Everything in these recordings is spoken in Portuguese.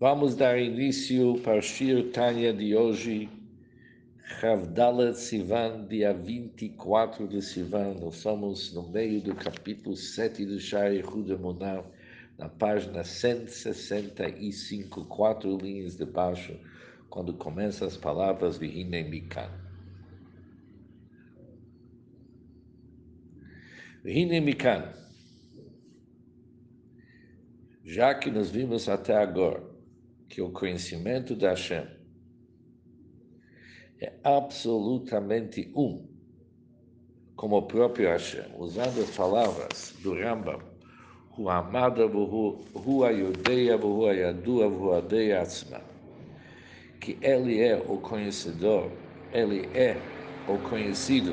Vamos dar início para o Shir Tanya de hoje, Havdalet Sivan, dia 24 de Sivan. Nós estamos no meio do capítulo 7 do Shai Hudemonar, na página 165, quatro linhas de baixo, quando começam as palavras de Hine Mikan. Hine Mikan. Já que nós vimos até agora que o conhecimento da Hashem é absolutamente um, como o próprio Hashem, usando as palavras do Rambam, Hu amada hu ayudeia hu ayadua hu adeia que ele é o conhecedor, ele é o conhecido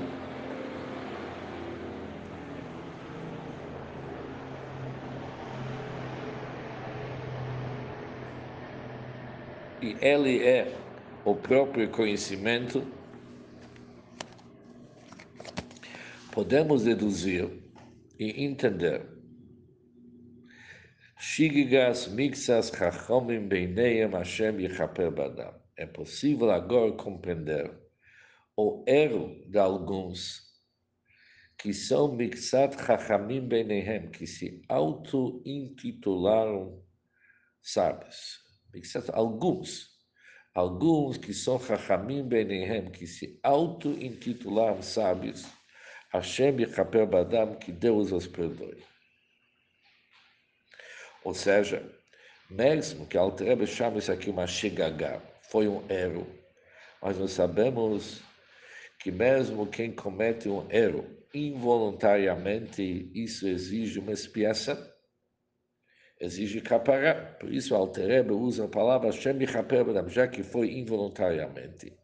e ele é o próprio conhecimento, podemos deduzir e entender. Shigigas mixas chachomim Hashem badam. É possível agora compreender o erro de alguns que são mixat chachamim beinehem, que se auto-intitularam sábios alguns, alguns que são Chachamim Benehem, que se auto-intitularam sábios, Hashem Yechaper Badam, que Deus os perdoe. Ou seja, mesmo que Alterebe chama isso aqui uma chegagá, foi um erro, mas nós sabemos que mesmo quem comete um erro involuntariamente, isso exige uma expiação exige capará. Por isso, o Alterebe usa a palavra Shem Yichaper já que foi involuntariamente.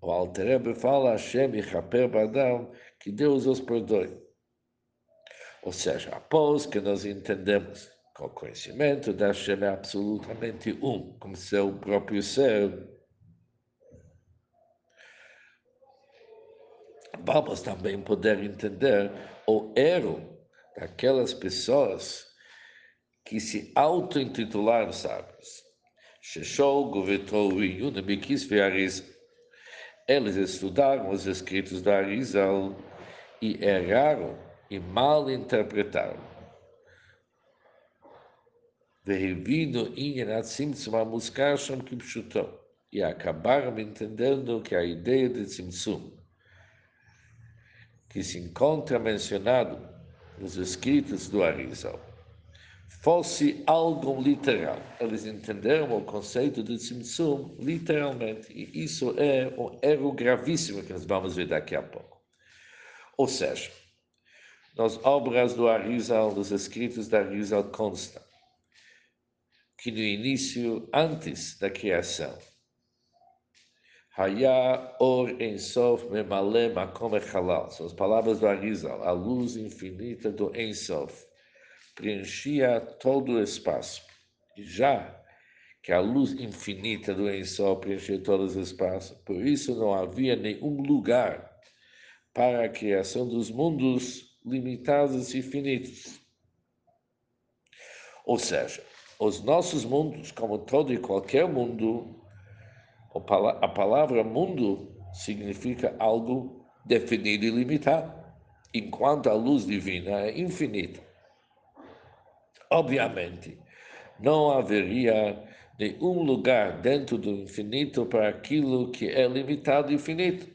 O Alterebe fala Shem Yichaper Badam, que Deus os perdoe. Ou seja, após que nós entendemos que o conhecimento da Hashem é absolutamente um, como seu próprio ser, vamos também poder entender o erro aquelas pessoas que se auto-intitularam sábios. Sheshol, Govetou e Yunamikis Veariz. Eles estudaram os escritos da Arizal e erraram e mal interpretaram. Verevino inyanat simtsum amuskasham kipshuto. E acabaram entendendo que a ideia de Tzimtzum, que se encontra mencionado nos escritos do Arizal fosse algo literal. Eles entenderam o conceito de Tzimtzum literalmente, e isso é um erro gravíssimo que nós vamos ver daqui a pouco. Ou seja, nas obras do Arizal, nos escritos do Arizal consta que no início, antes da criação, Haya or ensof memale makom echalal. São as palavras do Arizal. A luz infinita do ensof preenchia todo o espaço. E já que a luz infinita do ensof preenchia todo o espaço, por isso não havia nenhum lugar para a criação dos mundos limitados e finitos. Ou seja, os nossos mundos, como todo e qualquer mundo, a palavra mundo significa algo definido e limitado, enquanto a luz divina é infinita. Obviamente, não haveria nenhum lugar dentro do infinito para aquilo que é limitado e finito.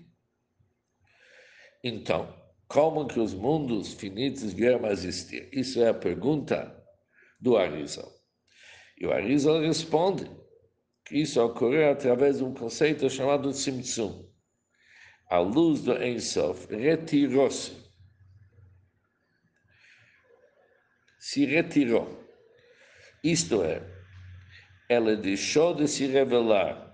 Então, como que os mundos finitos vieram a existir? Isso é a pergunta do Arizal. E o Arizal responde isso ocorreu através de um conceito chamado Tzimtzum. A luz do Ensof retirou-se. Se retirou. Isto é, ela deixou de se revelar.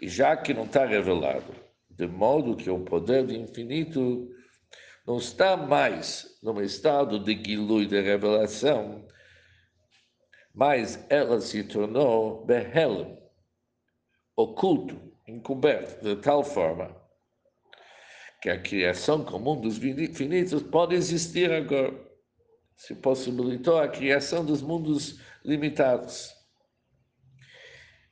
E já que não está revelado, de modo que o poder do infinito não está mais num estado de guilui de revelação, mas ela se tornou behel, oculto, encoberto, de tal forma que a criação comum dos finitos pode existir agora, se possibilitou a criação dos mundos limitados.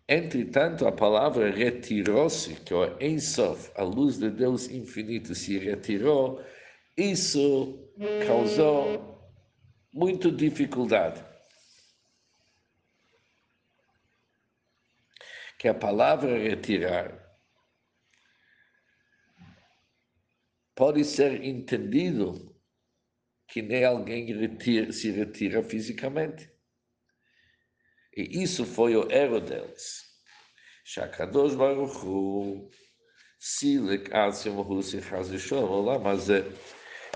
Entretanto, a palavra retirou-se, que é Ensof, a luz de Deus infinito se retirou, isso causou muita dificuldade. Que a palavra retirar pode ser entendido que nem alguém retira, se retira fisicamente. E isso foi o erro deles. Shakadosh Baruch Hu, Silek Husi Chazishon, mas é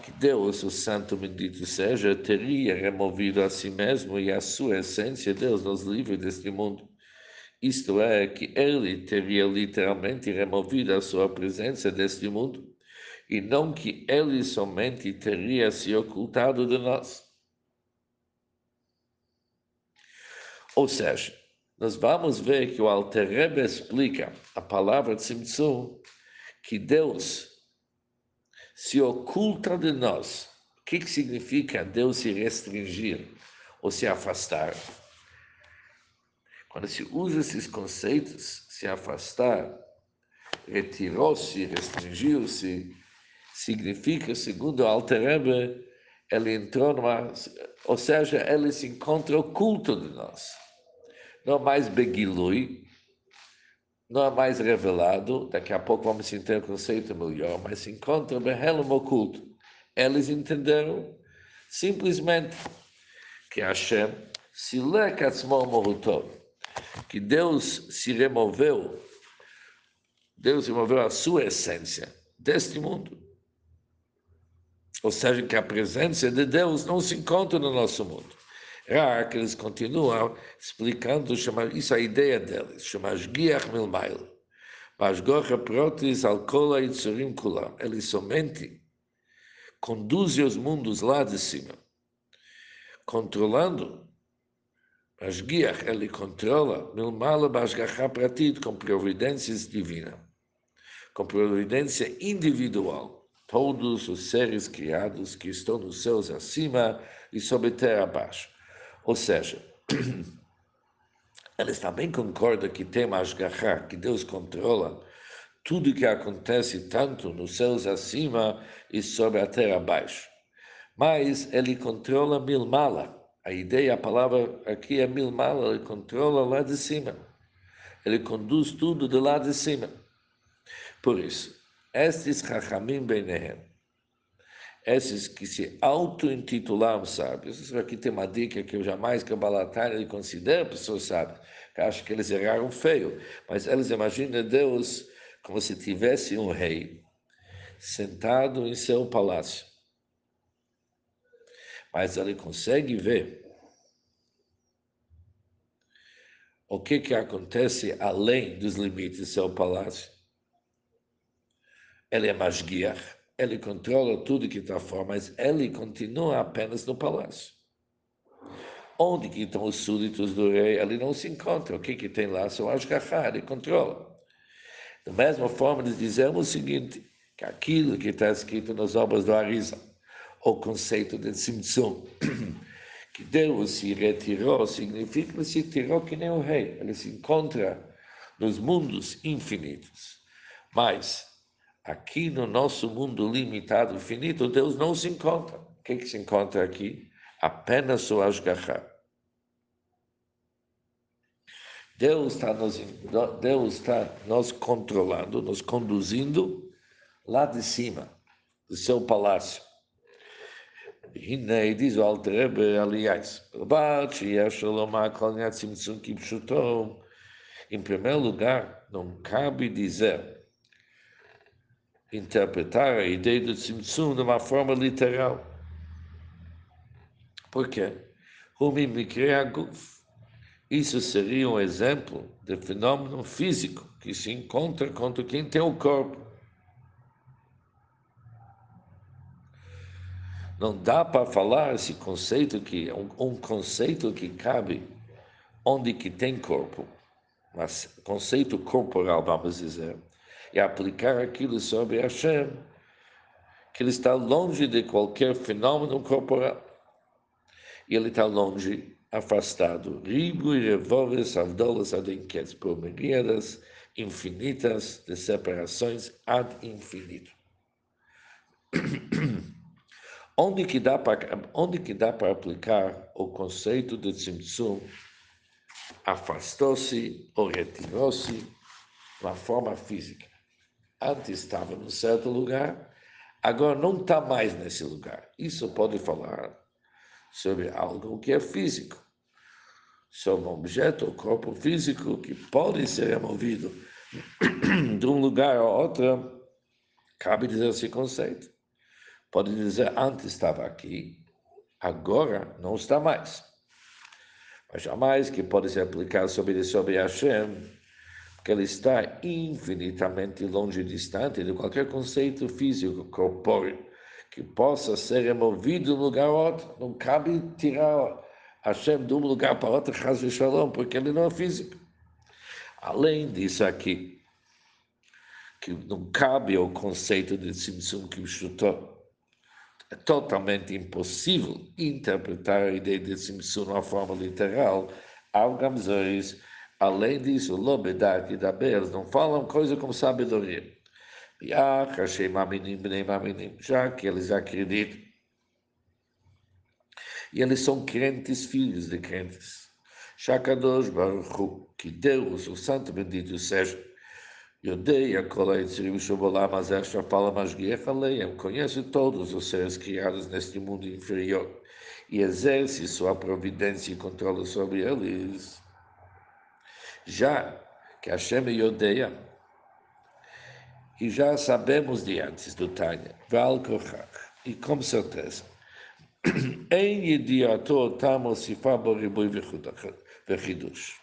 que Deus, o Santo Bendito seja, teria removido a si mesmo e a sua essência, Deus nos livre deste mundo. Isto é, que Ele teria literalmente removido a sua presença deste mundo e não que ele somente teria se ocultado de nós. Ou seja, nós vamos ver que o Alter Rebbe explica a palavra Tzimtzum, que Deus se oculta de nós. O que, significa Deus se restringir ou se afastar? Quando se usa esses conceitos, se afastar, retirou-se, restringiu-se, significa, segundo o Alter Rebbe, ele entrou numa, ou seja, ele se encontra oculto de nós. Não mais begilui, não é mais revelado, daqui a pouco vamos entender o conceito melhor, mas se encontra behelum oculto. Eles entenderam simplesmente que Hashem se que Deus se removeu, Deus removeu a sua essência deste mundo. Ou seja, que a presença de Deus não se encontra no nosso mundo. É que eles continuam explicando, isso é a ideia deles, chamar Shgiach Milmail. Vasgocha Protis Alcola e Tsurim Kulam. Ele somente conduz os mundos lá de cima, controlando. Vasgiach, ele controla Milmala Vasgacha Pratit com providências divinas, com providência individual todos os seres criados que estão nos céus acima e sobre terra abaixo. Ou seja, eles também concordam que tem Ashgachá, que Deus controla tudo que acontece tanto nos céus acima e sobre a terra abaixo. Mas ele controla Milmala. A ideia, a palavra aqui é Milmala, ele controla lá de cima. Ele conduz tudo de lá de cima. Por isso, estes Chachamim Benehem, esses que se auto-intitularam sábios, aqui tem uma dica que eu jamais cabalatar e considero pessoas sábias, que acho que eles erraram feio, mas eles imaginam Deus como se tivesse um rei sentado em seu palácio. Mas ele consegue ver o que, que acontece além dos limites do seu palácio ele é Masguiach, ele controla tudo que está fora, mas ele continua apenas no palácio. Onde que estão os súditos do rei, ele não se encontra. O que, que tem lá são as ele controla. Da mesma forma, nós dizemos o seguinte, que aquilo que está escrito nas obras do Arisa, o conceito de Simson, que Deus se retirou, significa se tirou que nem o rei. Ele se encontra nos mundos infinitos. Mas Aqui no nosso mundo limitado, finito, Deus não se encontra. O que, que se encontra aqui? Apenas o Ashgaha. Deus está nos, Deus está nos controlando, nos conduzindo lá de cima, do seu palácio. E diz o Altrebe, aliás, em primeiro lugar, não cabe dizer interpretar a ideia do Tzimtzum de uma forma literal. Por quê? Isso seria um exemplo de fenômeno físico que se encontra contra quem tem o corpo. Não dá para falar esse conceito que um, um conceito que cabe onde que tem corpo, mas conceito corporal, vamos dizer e aplicar aquilo sobre Hashem, que ele está longe de qualquer fenômeno corporal. e ele está longe, afastado. Ribo e revolves, avdolas adenquetes, por miríadas infinitas de separações ad infinito. onde que dá para onde que dá para aplicar o conceito de tzimtzum afastou-se ou retirou-se na forma física. Antes estava num certo lugar agora não está mais nesse lugar. Isso pode falar sobre algo que é físico sobre um objeto ou corpo físico que pode ser removido de um lugar a outro. Cabe dizer esse conceito Pode dizer, antes estava aqui, agora não está mais. Mas jamais que pode se aplicar sobre, sobre Hashem, porque ele está infinitamente longe e distante de qualquer conceito físico, corpóreo, que possa ser removido de um lugar a outro. Não cabe tirar Hashem de um lugar para outro, Haz Shalom, porque ele não é físico. Além disso aqui, que não cabe o conceito de Simsum Kipshutot, é totalmente impossível interpretar a ideia de Simsum de uma forma literal. Algamzores, além disso, Lobedak e Daberes não falam coisa como sabedoria. Já que eles acreditam. E eles são crentes, filhos de crentes. Shakadosh Baruch que Deus, o Santo Bendito seja, Yodeia Koleitzrim Shobolam Azer Shafala Mashgiach Aleim, conhece todos os seres criados neste mundo inferior e exerce sua providência e controle sobre eles. Já que Hashem Yodeia, e já sabemos de antes do Tânia, Val Kochach, e com certeza, em Yediato Tamo Sifá Boribui Vechidush.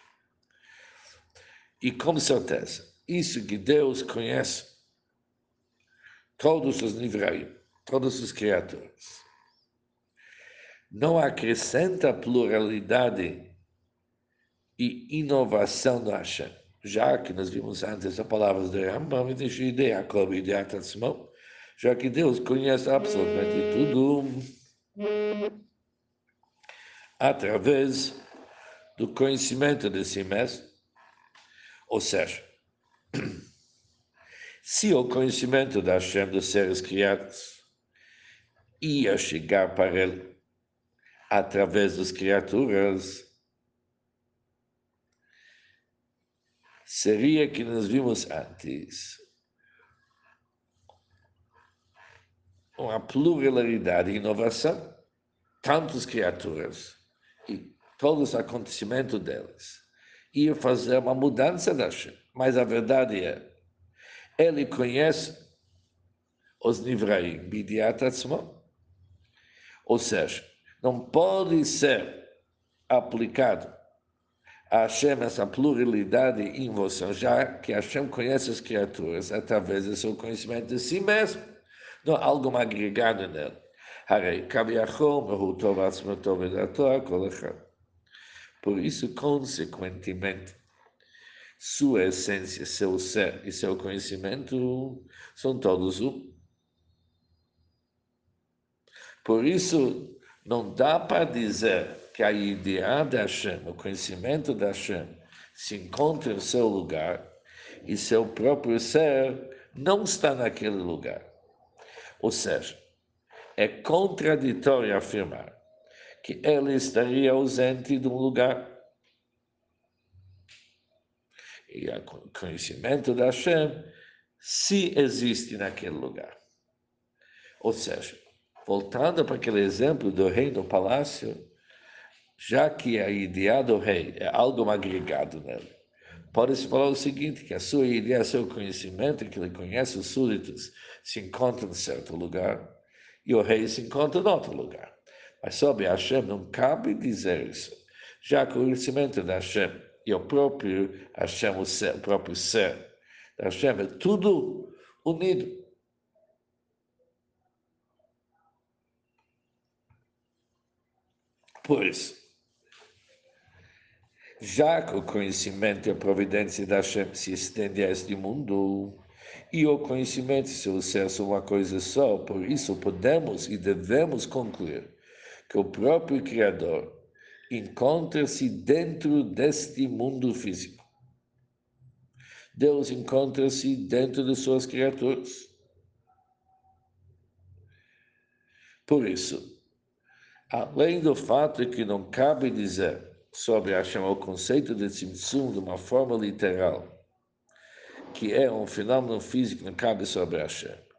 E com certeza, isso que Deus conhece todos os nivraim, todas as criaturas. Não acrescenta pluralidade e inovação no Hashem. Já que nós vimos antes as palavras de Rambam, deixa ideia, como ideia já que Deus conhece absolutamente tudo através do conhecimento de si mesmo, ou seja, se o conhecimento da Hashem dos seres criados ia chegar para ele através das criaturas, seria que nós vimos antes uma pluralidade inovação, tantas criaturas e todos os acontecimentos delas, ia fazer uma mudança da Hashem. Mas a verdade é, ele conhece os Nivraim, Bidiat. Ou seja, não pode ser aplicado a Hashem essa pluralidade em você, já que Hashem conhece as criaturas através do seu conhecimento de si mesmo, não algo agregado nele. Por isso, consequentemente, sua essência, seu ser e seu conhecimento são todos um. Por isso, não dá para dizer que a ideia da Hashem, o conhecimento da Hashem, se encontra em seu lugar e seu próprio ser não está naquele lugar. Ou seja, é contraditório afirmar que ele estaria ausente de um lugar e o conhecimento da Hashem, se existe naquele lugar. Ou seja, voltando para aquele exemplo do rei no palácio, já que a ideia do rei é algo agregado nele, pode-se falar o seguinte, que a sua ideia, seu conhecimento, que ele conhece os súditos, se encontra em certo lugar, e o rei se encontra em outro lugar. Mas sobre Hashem não cabe dizer isso, já que o conhecimento da Hashem e o próprio Hashem, o, próprio ser Hashem, é tudo unido. Pois, já que o conhecimento e a providência da Hashem se estende a este mundo, e o conhecimento e seu ser são uma coisa só, por isso podemos e devemos concluir que o próprio Criador encontra-se dentro deste mundo físico. Deus encontra-se dentro de suas criaturas. Por isso, além do fato que não cabe dizer sobre Hashem o conceito de Tzimtzum de uma forma literal, que é um fenômeno físico, não cabe sobre Hashem.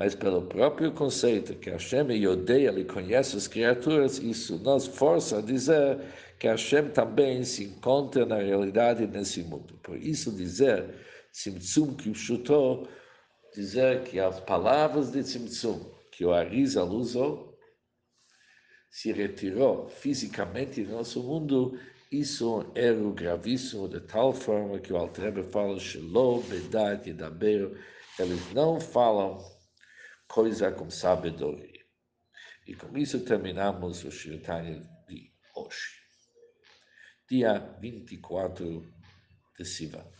Mas pelo próprio conceito que Hashem odeia, ele conhece as criaturas, isso nos força a dizer que Hashem também se encontra na realidade nesse mundo. Por isso dizer, Tzimtzum Kipshuto, dizer que as palavras de Tzimtzum que o Arizal usou, se retirou fisicamente do nosso mundo, isso é um erro gravíssimo, de tal forma que o Altrebe fala, Shelo, Bedad, Yedaber, eles não falam coisa com sabedoria. E com isso terminamos o Shirtanya de hoje, dia 24 de Sivan.